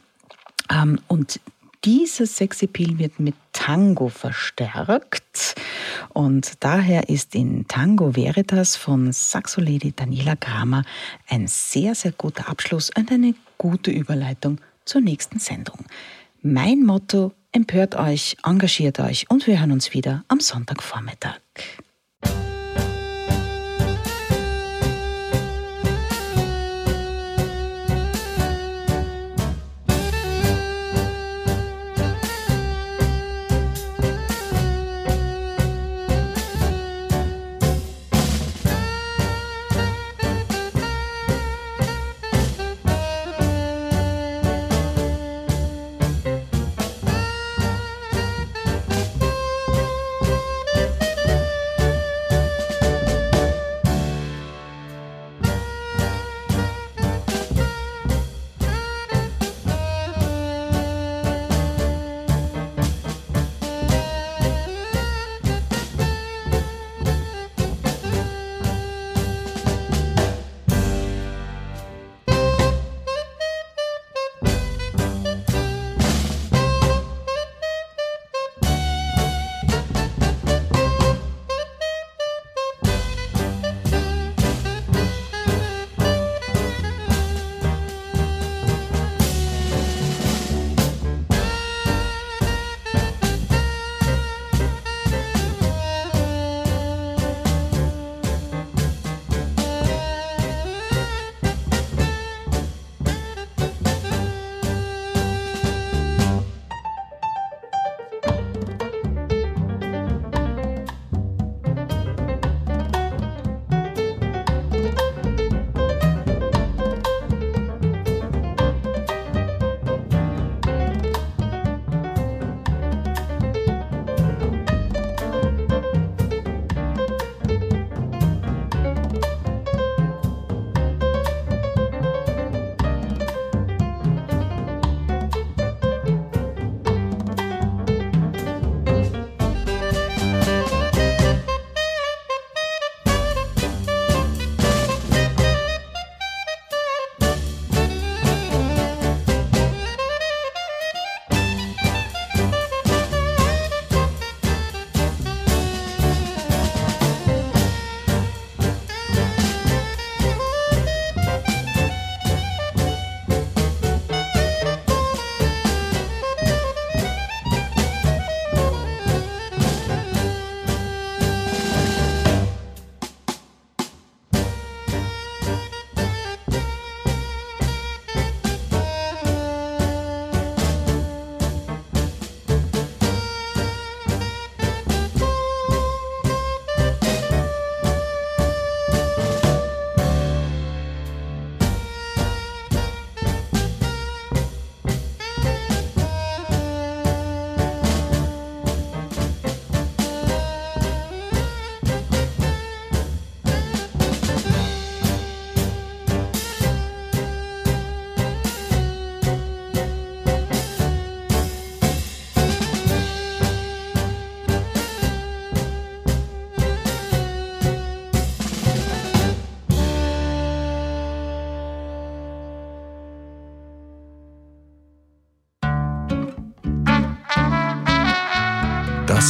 Ähm, Und dieses Sexappeal wird mit Tango verstärkt und daher ist in Tango Veritas von Saxolady Daniela Kramer ein sehr, sehr guter Abschluss und eine gute Überleitung zur nächsten Sendung. Mein Motto, empört euch, engagiert euch und wir hören uns wieder am Sonntagvormittag.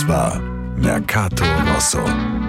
Das war Mercato Rosso.